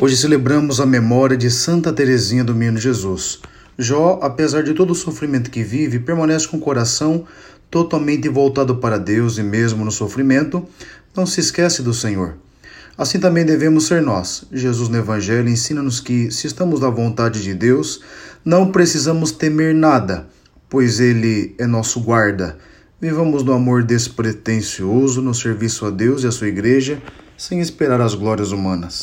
Hoje celebramos a memória de Santa Teresinha do Menino Jesus. Jó, apesar de todo o sofrimento que vive, permanece com o coração totalmente voltado para Deus e mesmo no sofrimento, não se esquece do Senhor. Assim também devemos ser nós. Jesus no Evangelho ensina-nos que, se estamos na vontade de Deus, não precisamos temer nada, pois Ele é nosso guarda. Vivamos no amor despretensioso, no serviço a Deus e à sua Igreja, sem esperar as glórias humanas.